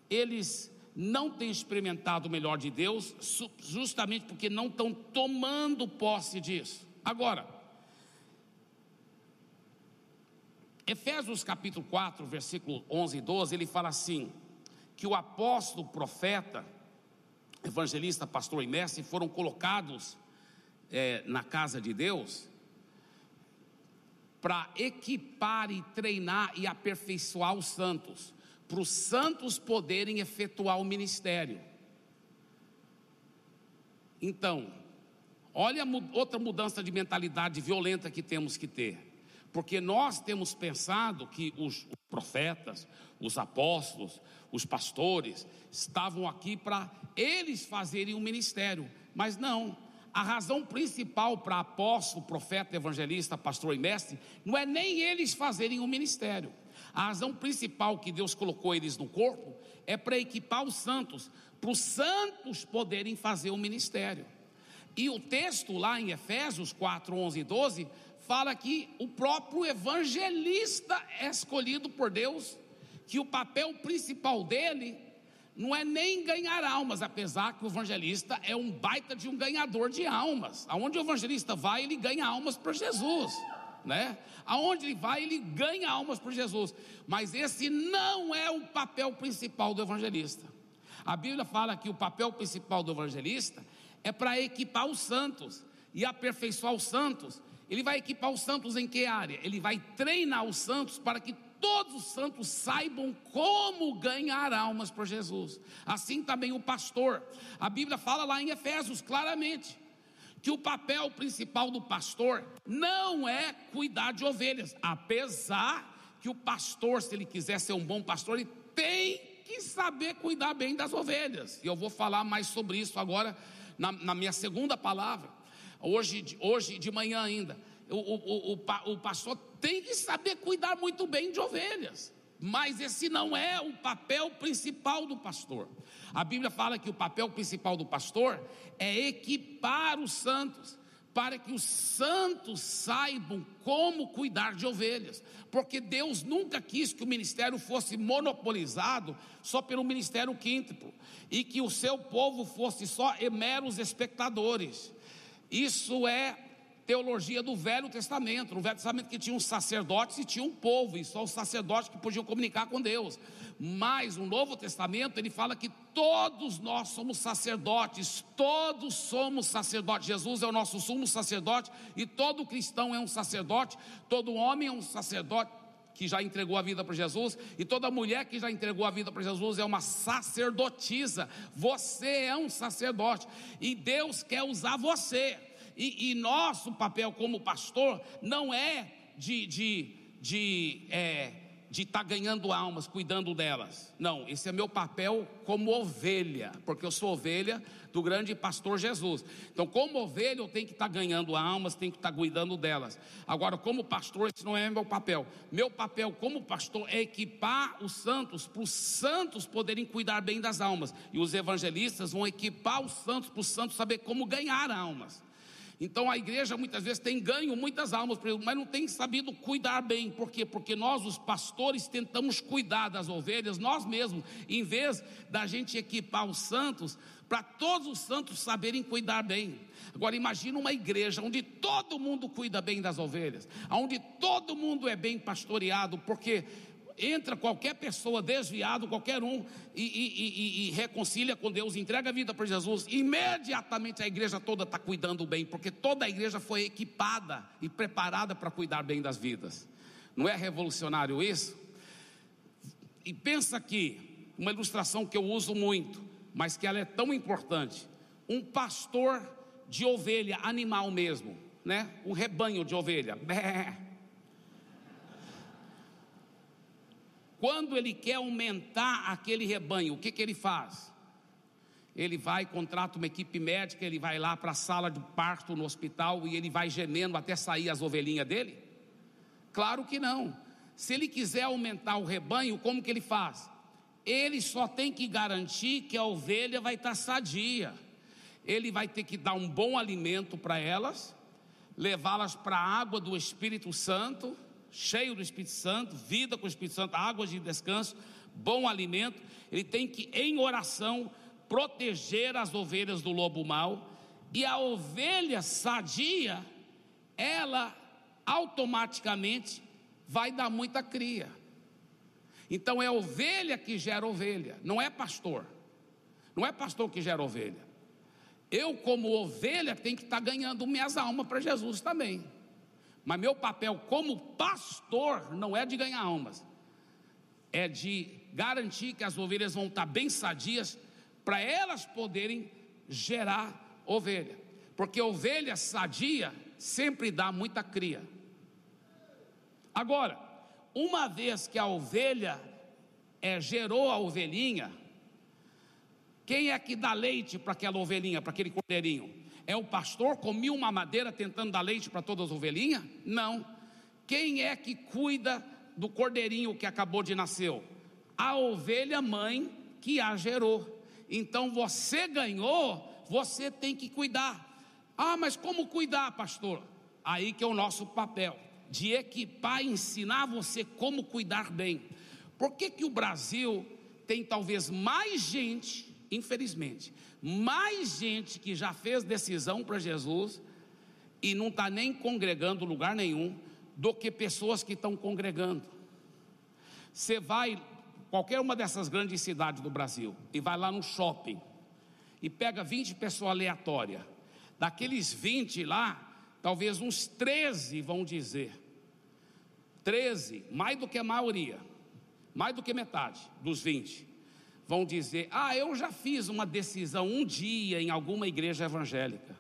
eles não têm experimentado o melhor de Deus, justamente porque não estão tomando posse disso. Agora, Efésios capítulo 4, versículo 11 e 12, ele fala assim: que o apóstolo, profeta, evangelista, pastor e mestre foram colocados é, na casa de Deus para equipar e treinar e aperfeiçoar os santos, para os santos poderem efetuar o ministério. Então, olha outra mudança de mentalidade violenta que temos que ter, porque nós temos pensado que os profetas, os apóstolos, os pastores estavam aqui para eles fazerem o um ministério, mas não. A razão principal para apóstolo, profeta, evangelista, pastor e mestre não é nem eles fazerem o um ministério. A razão principal que Deus colocou eles no corpo é para equipar os santos, para os santos poderem fazer o ministério. E o texto lá em Efésios 4, 11 e 12 fala que o próprio evangelista é escolhido por Deus que o papel principal dele não é nem ganhar almas, apesar que o evangelista é um baita de um ganhador de almas. Aonde o evangelista vai, ele ganha almas para Jesus, né? Aonde ele vai, ele ganha almas para Jesus. Mas esse não é o papel principal do evangelista. A Bíblia fala que o papel principal do evangelista é para equipar os santos e aperfeiçoar os santos. Ele vai equipar os santos em que área? Ele vai treinar os santos para que todos os santos saibam como ganhar almas para Jesus. Assim também o pastor. A Bíblia fala lá em Efésios claramente que o papel principal do pastor não é cuidar de ovelhas, apesar que o pastor, se ele quiser ser um bom pastor, ele tem que saber cuidar bem das ovelhas. E eu vou falar mais sobre isso agora na, na minha segunda palavra, hoje, hoje de manhã ainda. O, o, o, o pastor tem que saber cuidar muito bem de ovelhas. Mas esse não é o papel principal do pastor. A Bíblia fala que o papel principal do pastor é equipar os santos, para que os santos saibam como cuidar de ovelhas, porque Deus nunca quis que o ministério fosse monopolizado só pelo ministério quíntuplo e que o seu povo fosse só meros espectadores. Isso é teologia do Velho Testamento. No Velho Testamento que tinha um sacerdotes e tinha um povo, e só os sacerdotes que podiam comunicar com Deus. Mas o Novo Testamento ele fala que todos nós somos sacerdotes, todos somos sacerdotes. Jesus é o nosso sumo sacerdote e todo cristão é um sacerdote, todo homem é um sacerdote que já entregou a vida para Jesus, e toda mulher que já entregou a vida para Jesus é uma sacerdotisa. Você é um sacerdote, e Deus quer usar você. E, e nosso papel como pastor não é de, de, de é, de estar tá ganhando almas, cuidando delas. Não, esse é meu papel como ovelha, porque eu sou ovelha do grande pastor Jesus. Então, como ovelha, eu tenho que estar tá ganhando almas, tenho que estar tá cuidando delas. Agora, como pastor, esse não é meu papel. Meu papel como pastor é equipar os santos, para os santos poderem cuidar bem das almas. E os evangelistas vão equipar os santos, para os santos saber como ganhar almas. Então a igreja muitas vezes tem ganho muitas almas, mas não tem sabido cuidar bem. Por quê? Porque nós, os pastores, tentamos cuidar das ovelhas, nós mesmos, em vez da gente equipar os santos, para todos os santos saberem cuidar bem. Agora imagina uma igreja onde todo mundo cuida bem das ovelhas, onde todo mundo é bem pastoreado, porque entra qualquer pessoa desviado, qualquer um, e, e, e, e reconcilia com Deus, entrega a vida para Jesus, imediatamente a igreja toda está cuidando bem, porque toda a igreja foi equipada e preparada para cuidar bem das vidas. Não é revolucionário isso? E pensa aqui, uma ilustração que eu uso muito, mas que ela é tão importante. Um pastor de ovelha, animal mesmo, né? Um rebanho de ovelha. [LAUGHS] Quando ele quer aumentar aquele rebanho, o que, que ele faz? Ele vai, contrata uma equipe médica, ele vai lá para a sala de parto no hospital e ele vai gemendo até sair as ovelhinhas dele? Claro que não. Se ele quiser aumentar o rebanho, como que ele faz? Ele só tem que garantir que a ovelha vai estar sadia. Ele vai ter que dar um bom alimento para elas, levá-las para a água do Espírito Santo cheio do Espírito Santo, vida com o Espírito Santo, águas de descanso, bom alimento. Ele tem que, em oração, proteger as ovelhas do lobo mau. E a ovelha sadia, ela automaticamente vai dar muita cria. Então é ovelha que gera ovelha, não é pastor. Não é pastor que gera ovelha. Eu, como ovelha, tenho que estar ganhando minhas almas para Jesus também. Mas meu papel como pastor não é de ganhar almas, é de garantir que as ovelhas vão estar bem sadias para elas poderem gerar ovelha. Porque ovelha sadia sempre dá muita cria. Agora, uma vez que a ovelha é, gerou a ovelhinha, quem é que dá leite para aquela ovelhinha, para aquele cordeirinho? É o pastor comia uma madeira tentando dar leite para todas as ovelhinhas? Não. Quem é que cuida do cordeirinho que acabou de nascer? A ovelha mãe que a gerou. Então você ganhou, você tem que cuidar. Ah, mas como cuidar, pastor? Aí que é o nosso papel, de equipar, ensinar você como cuidar bem. Por que, que o Brasil tem talvez mais gente infelizmente, mais gente que já fez decisão para Jesus e não está nem congregando lugar nenhum, do que pessoas que estão congregando. Você vai, qualquer uma dessas grandes cidades do Brasil, e vai lá no shopping, e pega 20 pessoas aleatórias. Daqueles 20 lá, talvez uns 13 vão dizer. 13, mais do que a maioria, mais do que metade dos 20 vão dizer: Ah, eu já fiz uma decisão um dia em alguma igreja evangélica.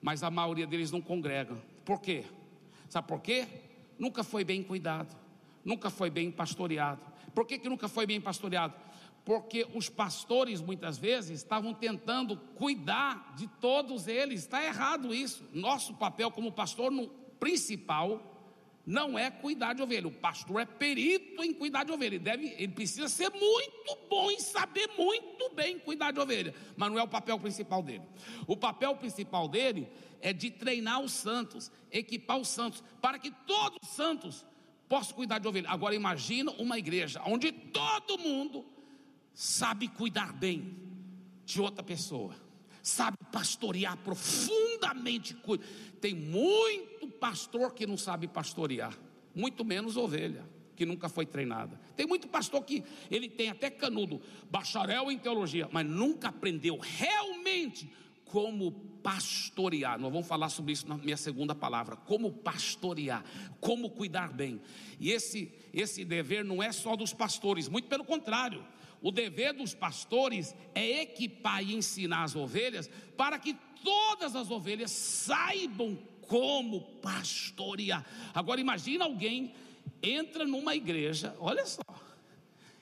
mas a maioria deles não congregam. Por quê? Sabe por quê? Nunca foi bem cuidado, nunca foi bem pastoreado. Por que, que nunca foi bem pastoreado? Porque os pastores muitas vezes estavam tentando cuidar de todos eles. Está errado isso. Nosso papel como pastor no principal não é cuidar de ovelha. O pastor é perito em cuidar de ovelha. Ele, deve, ele precisa ser muito bom em saber muito bem cuidar de ovelha. Mas não é o papel principal dele. O papel principal dele é de treinar os santos, equipar os santos, para que todos os santos possam cuidar de ovelha. Agora imagina uma igreja onde todo mundo sabe cuidar bem de outra pessoa, sabe pastorear profundamente. Tem muito pastor que não sabe pastorear, muito menos ovelha que nunca foi treinada. Tem muito pastor que ele tem até canudo, bacharel em teologia, mas nunca aprendeu realmente como pastorear. Nós vamos falar sobre isso na minha segunda palavra, como pastorear, como cuidar bem. E esse esse dever não é só dos pastores, muito pelo contrário. O dever dos pastores é equipar e ensinar as ovelhas para que todas as ovelhas saibam como pastorear. Agora imagina alguém entra numa igreja, olha só,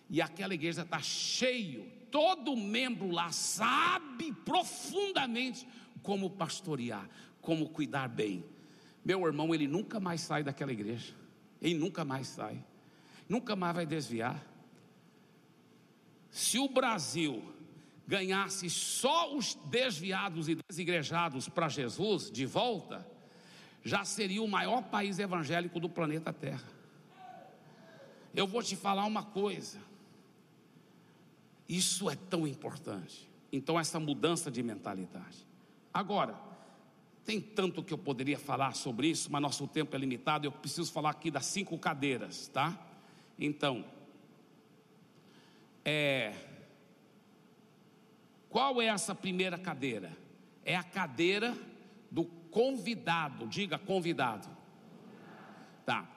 e aquela igreja está cheio, todo membro lá sabe profundamente como pastorear, como cuidar bem. Meu irmão, ele nunca mais sai daquela igreja, ele nunca mais sai, nunca mais vai desviar. Se o Brasil ganhasse só os desviados e desigrejados para Jesus de volta, já seria o maior país evangélico do planeta Terra. Eu vou te falar uma coisa. Isso é tão importante. Então, essa mudança de mentalidade. Agora, tem tanto que eu poderia falar sobre isso, mas nosso tempo é limitado. Eu preciso falar aqui das cinco cadeiras, tá? Então, é, qual é essa primeira cadeira? É a cadeira convidado. Diga convidado. Tá.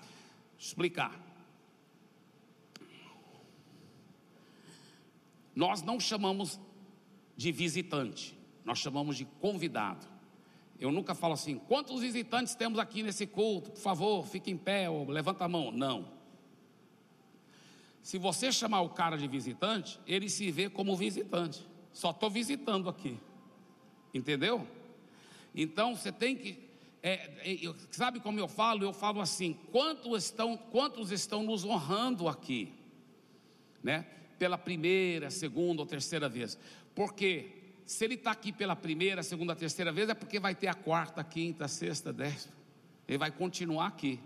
Explicar. Nós não chamamos de visitante, nós chamamos de convidado. Eu nunca falo assim, quantos visitantes temos aqui nesse culto? Por favor, fique em pé ou levanta a mão. Não. Se você chamar o cara de visitante, ele se vê como visitante. Só estou visitando aqui. Entendeu? Então você tem que. É, é, sabe como eu falo? Eu falo assim: quantos estão, quantos estão nos honrando aqui? Né? Pela primeira, segunda ou terceira vez. Porque se ele está aqui pela primeira, segunda, terceira vez, é porque vai ter a quarta, quinta, sexta, décima. Ele vai continuar aqui.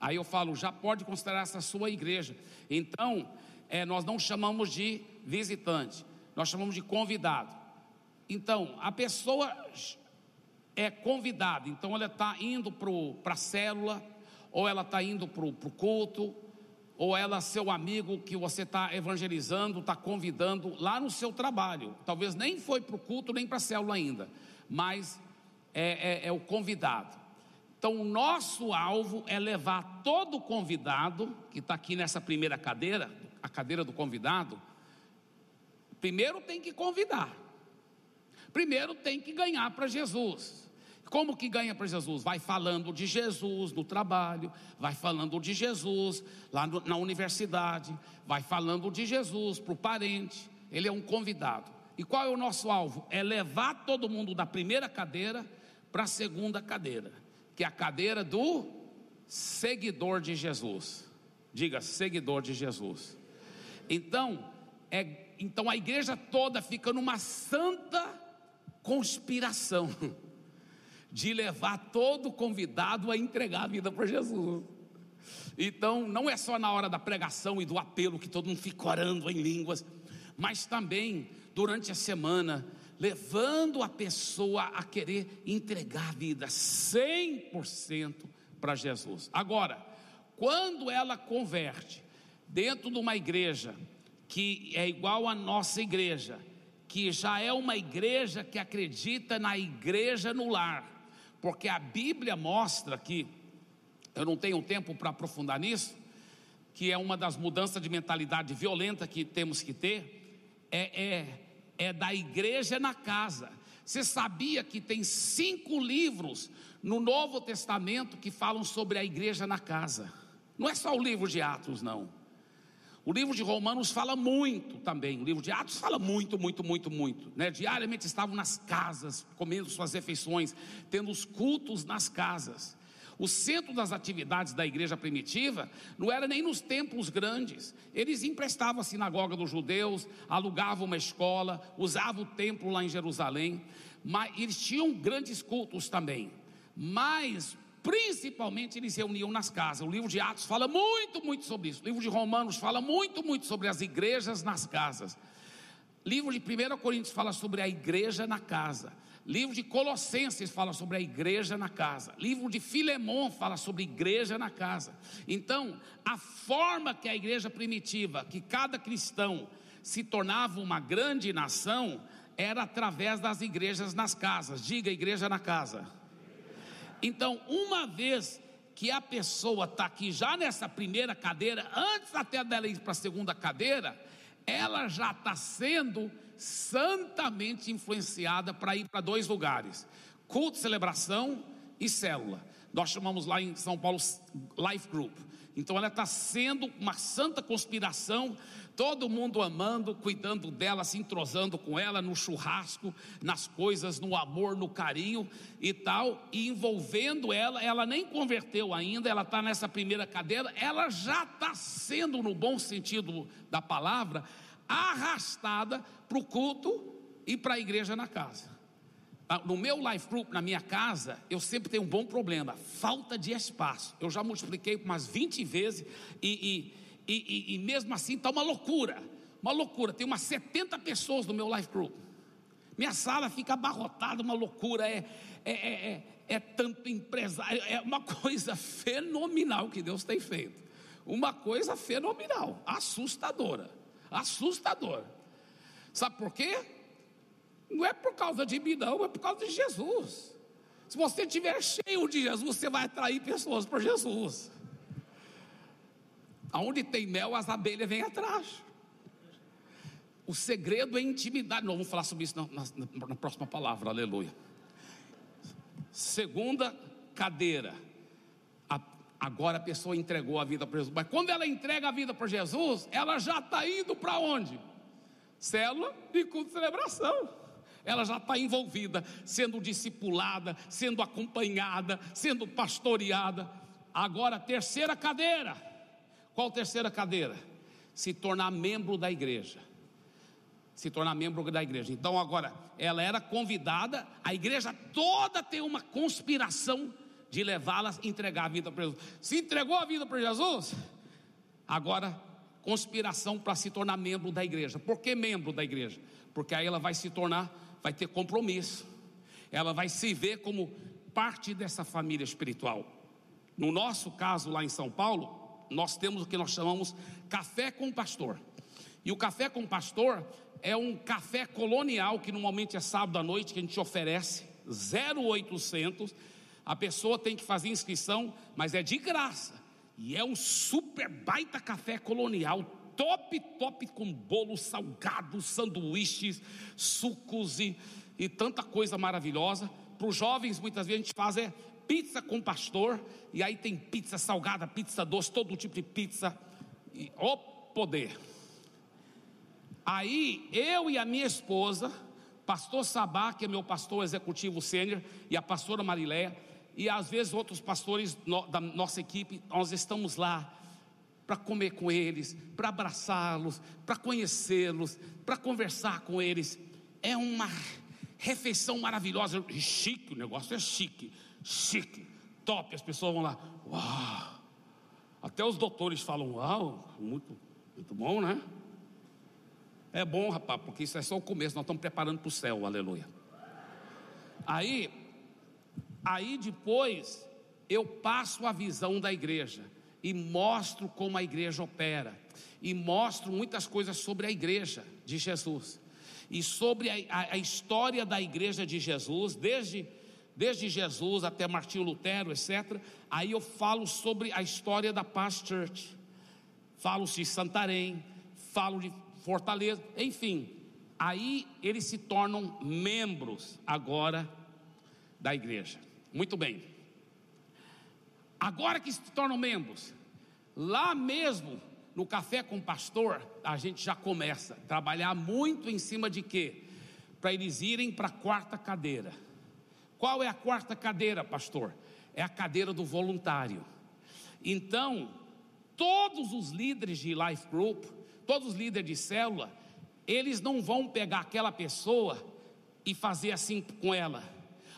Aí eu falo, já pode considerar essa sua igreja. Então, é, nós não chamamos de visitante, nós chamamos de convidado. Então, a pessoa é convidada, então ela está indo para a célula, ou ela está indo para o culto, ou ela, seu amigo que você está evangelizando, está convidando lá no seu trabalho. Talvez nem foi para o culto, nem para a célula ainda, mas é, é, é o convidado. Então, o nosso alvo é levar todo convidado, que está aqui nessa primeira cadeira, a cadeira do convidado, primeiro tem que convidar, primeiro tem que ganhar para Jesus. Como que ganha para Jesus? Vai falando de Jesus no trabalho, vai falando de Jesus lá no, na universidade, vai falando de Jesus para o parente, ele é um convidado. E qual é o nosso alvo? É levar todo mundo da primeira cadeira para a segunda cadeira que é a cadeira do seguidor de Jesus. Diga, seguidor de Jesus. Então, é, então a igreja toda fica numa santa conspiração [LAUGHS] de levar todo convidado a entregar a vida para Jesus. Então, não é só na hora da pregação e do apelo que todo mundo fica orando em línguas, mas também durante a semana levando a pessoa a querer entregar a vida 100% para Jesus. Agora, quando ela converte dentro de uma igreja que é igual à nossa igreja, que já é uma igreja que acredita na igreja no lar, porque a Bíblia mostra que, eu não tenho tempo para aprofundar nisso, que é uma das mudanças de mentalidade violenta que temos que ter, é, é é da igreja na casa. Você sabia que tem cinco livros no Novo Testamento que falam sobre a igreja na casa? Não é só o livro de Atos, não. O livro de Romanos fala muito também. O livro de Atos fala muito, muito, muito, muito. Né? Diariamente estavam nas casas, comendo suas refeições, tendo os cultos nas casas. O centro das atividades da igreja primitiva não era nem nos templos grandes. Eles emprestavam a sinagoga dos judeus, alugavam uma escola, usavam o templo lá em Jerusalém. Mas eles tinham grandes cultos também. Mas principalmente eles reuniam nas casas. O livro de Atos fala muito, muito sobre isso. O livro de Romanos fala muito, muito sobre as igrejas nas casas. Livro de 1 Coríntios fala sobre a igreja na casa. Livro de Colossenses fala sobre a igreja na casa. Livro de Filemão fala sobre igreja na casa. Então, a forma que a igreja primitiva, que cada cristão se tornava uma grande nação, era através das igrejas nas casas. Diga igreja na casa. Então, uma vez que a pessoa está aqui já nessa primeira cadeira, antes até dela ir para a segunda cadeira, ela já está sendo santamente influenciada para ir para dois lugares: culto, celebração e célula. Nós chamamos lá em São Paulo Life Group. Então ela está sendo uma santa conspiração, todo mundo amando, cuidando dela, se entrosando com ela no churrasco, nas coisas, no amor, no carinho e tal, e envolvendo ela. Ela nem converteu ainda, ela está nessa primeira cadeira, ela já está sendo, no bom sentido da palavra, arrastada para o culto e para a igreja na casa. Ah, no meu life group, na minha casa, eu sempre tenho um bom problema: falta de espaço. Eu já multipliquei umas 20 vezes e, e, e, e mesmo assim está uma loucura. Uma loucura. Tem umas 70 pessoas no meu life group. Minha sala fica abarrotada, uma loucura. É, é, é, é, é tanto empresário. É uma [LAUGHS] coisa fenomenal que Deus tem feito. Uma coisa fenomenal, assustadora assustador. Sabe por quê? Não é por causa de mim, não, é por causa de Jesus. Se você estiver cheio de Jesus, você vai atrair pessoas para Jesus. Aonde tem mel, as abelhas vêm atrás. O segredo é intimidade. Não vamos falar sobre isso na, na, na próxima palavra, aleluia. Segunda cadeira Agora a pessoa entregou a vida para Jesus. Mas quando ela entrega a vida para Jesus, ela já está indo para onde? Célula e culto celebração. Ela já está envolvida, sendo discipulada, sendo acompanhada, sendo pastoreada. Agora, terceira cadeira. Qual terceira cadeira? Se tornar membro da igreja. Se tornar membro da igreja. Então, agora, ela era convidada, a igreja toda tem uma conspiração de levá-las a entregar a vida para Jesus. Se entregou a vida para Jesus, agora conspiração para se tornar membro da igreja. Por que membro da igreja? Porque aí ela vai se tornar, vai ter compromisso. Ela vai se ver como parte dessa família espiritual. No nosso caso lá em São Paulo, nós temos o que nós chamamos café com pastor. E o café com pastor é um café colonial que normalmente é sábado à noite que a gente oferece 0800 a pessoa tem que fazer inscrição, mas é de graça. E é um super baita café colonial, top, top, com bolo salgado, sanduíches, sucos e, e tanta coisa maravilhosa. Para os jovens, muitas vezes a gente faz é pizza com pastor, e aí tem pizza salgada, pizza doce, todo tipo de pizza. E, o poder. Aí eu e a minha esposa, pastor Sabá, que é meu pastor executivo sênior, e a pastora Mariléia, e às vezes outros pastores da nossa equipe, nós estamos lá para comer com eles, para abraçá-los, para conhecê-los, para conversar com eles. É uma refeição maravilhosa, chique, o negócio é chique, chique, top. As pessoas vão lá, uau. Até os doutores falam, uau, muito, muito bom, né? É bom, rapaz, porque isso é só o começo, nós estamos preparando para o céu, aleluia. Aí Aí depois eu passo a visão da igreja e mostro como a igreja opera e mostro muitas coisas sobre a igreja de Jesus e sobre a, a, a história da igreja de Jesus, desde, desde Jesus até Martinho Lutero, etc. Aí eu falo sobre a história da Paz Church, falo de Santarém, falo de Fortaleza, enfim, Aí eles se tornam membros agora da igreja. Muito bem. Agora que se tornam membros, lá mesmo no café com o pastor, a gente já começa a trabalhar muito em cima de quê? Para eles irem para a quarta cadeira. Qual é a quarta cadeira, pastor? É a cadeira do voluntário. Então, todos os líderes de life group, todos os líderes de célula, eles não vão pegar aquela pessoa e fazer assim com ela.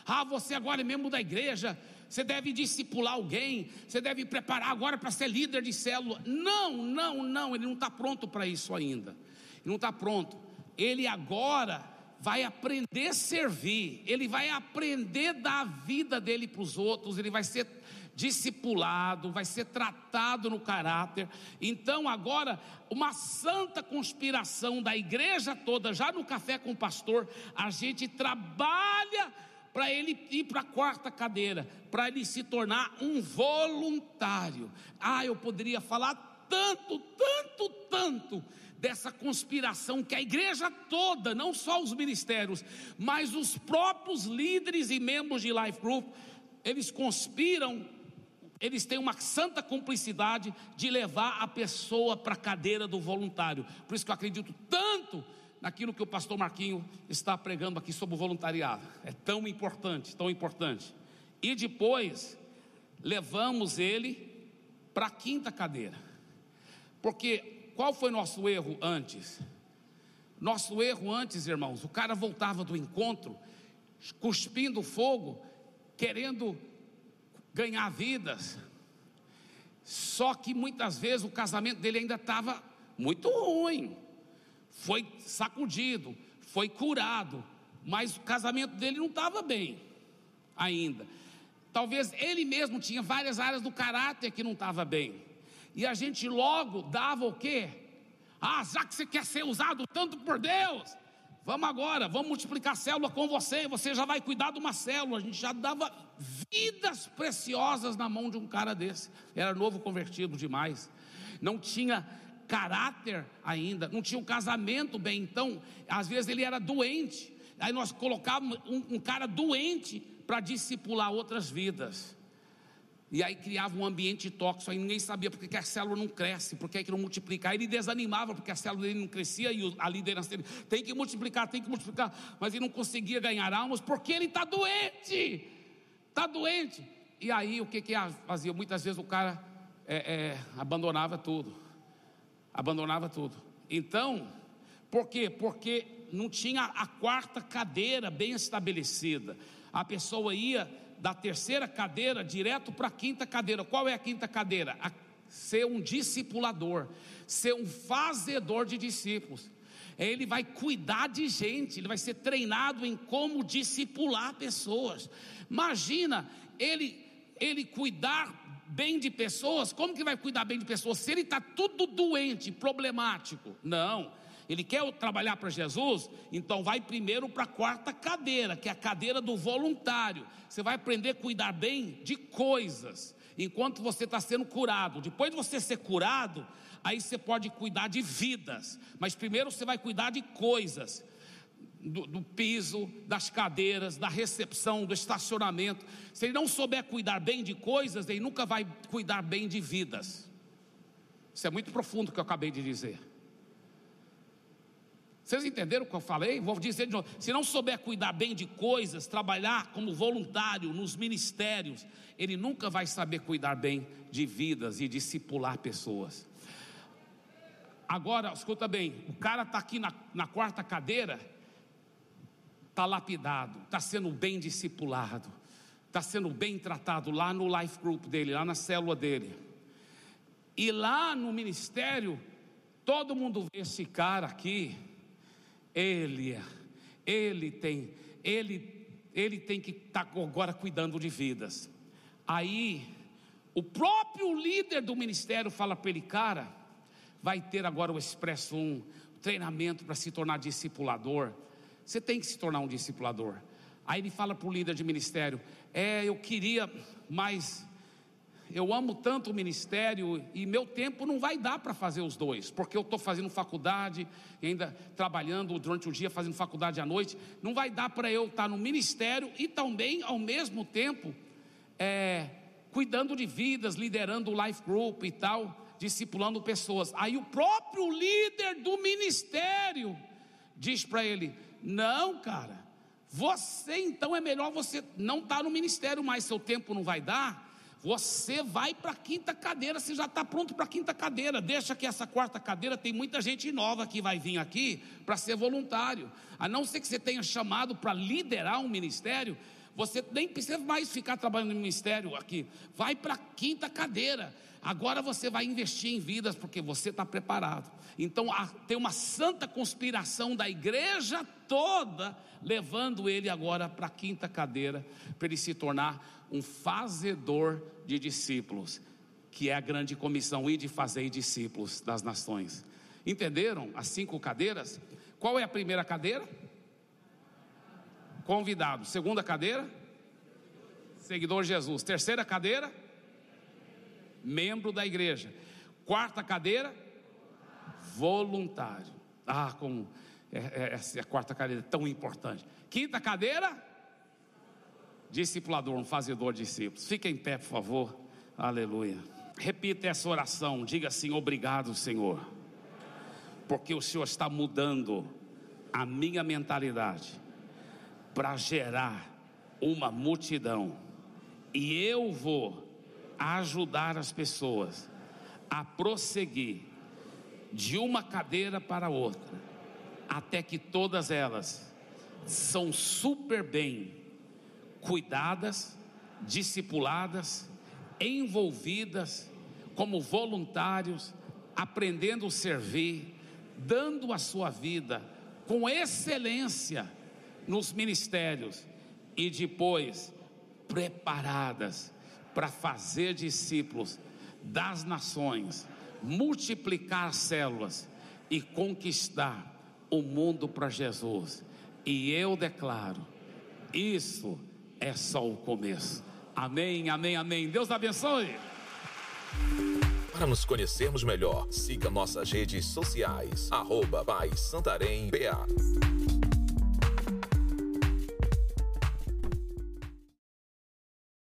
Ah, você agora é membro da igreja, você deve discipular alguém, você deve preparar agora para ser líder de célula. Não, não, não, ele não está pronto para isso ainda. Ele não está pronto. Ele agora vai aprender a servir, ele vai aprender a dar a vida dele para os outros, ele vai ser discipulado, vai ser tratado no caráter. Então, agora, uma santa conspiração da igreja toda, já no café com o pastor, a gente trabalha para ele ir para a quarta cadeira, para ele se tornar um voluntário. Ah, eu poderia falar tanto, tanto, tanto dessa conspiração que a igreja toda, não só os ministérios, mas os próprios líderes e membros de Life Group, eles conspiram, eles têm uma santa cumplicidade de levar a pessoa para a cadeira do voluntário. Por isso que eu acredito tanto naquilo que o pastor Marquinho está pregando aqui sobre o voluntariado. É tão importante, tão importante. E depois levamos ele para a quinta cadeira. Porque qual foi nosso erro antes? Nosso erro antes, irmãos, o cara voltava do encontro cuspindo fogo, querendo ganhar vidas. Só que muitas vezes o casamento dele ainda estava muito ruim foi sacudido, foi curado, mas o casamento dele não estava bem ainda. Talvez ele mesmo tinha várias áreas do caráter que não estava bem. E a gente logo dava o quê? Ah, já que você quer ser usado tanto por Deus, vamos agora, vamos multiplicar célula com você, você já vai cuidar de uma célula. A gente já dava vidas preciosas na mão de um cara desse. Era novo convertido demais. Não tinha caráter ainda, não tinha um casamento bem, então, às vezes ele era doente, aí nós colocávamos um, um cara doente para discipular outras vidas. E aí criava um ambiente tóxico, aí ninguém sabia porque que a célula não cresce, porque é que não multiplica. Aí ele desanimava porque a célula dele não crescia e a liderança dele tem que multiplicar, tem que multiplicar, mas ele não conseguia ganhar almas porque ele está doente, está doente. E aí o que que fazia? Muitas vezes o cara é, é, abandonava tudo abandonava tudo. Então, por quê? Porque não tinha a quarta cadeira bem estabelecida. A pessoa ia da terceira cadeira direto para a quinta cadeira. Qual é a quinta cadeira? A ser um discipulador, ser um fazedor de discípulos. Ele vai cuidar de gente, ele vai ser treinado em como discipular pessoas. Imagina ele ele cuidar bem de pessoas, como que vai cuidar bem de pessoas? Se ele está tudo doente, problemático, não. Ele quer trabalhar para Jesus, então vai primeiro para a quarta cadeira, que é a cadeira do voluntário. Você vai aprender a cuidar bem de coisas, enquanto você está sendo curado. Depois de você ser curado, aí você pode cuidar de vidas, mas primeiro você vai cuidar de coisas do, do, piso, das cadeiras, da recepção, do estacionamento. Se ele não souber cuidar bem de coisas, ele nunca vai cuidar bem de vidas. Isso é muito profundo o que eu acabei de dizer. Vocês entenderam o que eu falei? Vou dizer de novo. Se não souber cuidar bem de coisas, trabalhar como voluntário nos ministérios, ele nunca vai saber cuidar bem de vidas e discipular pessoas. Agora, escuta bem: o cara está aqui na, na quarta cadeira, está lapidado, está sendo bem discipulado, está sendo bem tratado lá no life group dele, lá na célula dele. E lá no ministério, todo mundo vê esse cara aqui, ele, ele tem, ele, ele tem que estar tá agora cuidando de vidas. Aí, o próprio líder do ministério fala para ele, cara, vai ter agora o Expresso 1, treinamento para se tornar discipulador. Você tem que se tornar um discipulador. Aí ele fala para o líder de ministério: É, eu queria, mas eu amo tanto o ministério e meu tempo não vai dar para fazer os dois, porque eu estou fazendo faculdade, ainda trabalhando durante o dia, fazendo faculdade à noite. Não vai dar para eu estar no ministério e também, ao mesmo tempo, é, cuidando de vidas, liderando o life group e tal, discipulando pessoas. Aí o próprio líder do ministério diz para ele: Não, cara, você então é melhor você não estar tá no ministério mais, seu tempo não vai dar. Você vai para a quinta cadeira, você já está pronto para a quinta cadeira. Deixa que essa quarta cadeira tem muita gente nova que vai vir aqui para ser voluntário. A não ser que você tenha chamado para liderar um ministério, você nem precisa mais ficar trabalhando no ministério aqui. Vai para a quinta cadeira. Agora você vai investir em vidas porque você está preparado. Então tem uma santa conspiração da igreja toda levando ele agora para a quinta cadeira para ele se tornar um fazedor de discípulos, que é a grande comissão e de fazer discípulos das nações. Entenderam as cinco cadeiras? Qual é a primeira cadeira? Convidado. Segunda cadeira? Seguidor Jesus. Terceira cadeira? Membro da igreja. Quarta cadeira? Voluntário. Ah, como é, é, essa é a quarta cadeira é tão importante. Quinta cadeira? Discipulador, um fazedor de discípulos. Fica em pé, por favor. Aleluia. Repita essa oração. Diga assim: Obrigado, Senhor, porque o Senhor está mudando a minha mentalidade para gerar uma multidão, e eu vou ajudar as pessoas a prosseguir de uma cadeira para outra, até que todas elas são super bem cuidadas, discipuladas, envolvidas como voluntários, aprendendo a servir, dando a sua vida com excelência nos ministérios e depois preparadas para fazer discípulos das nações, multiplicar células e conquistar o mundo para Jesus. E eu declaro, isso é só o começo. Amém, amém, amém. Deus abençoe. Para nos conhecermos melhor, siga nossas redes sociais, arroba Pai Santarém BA.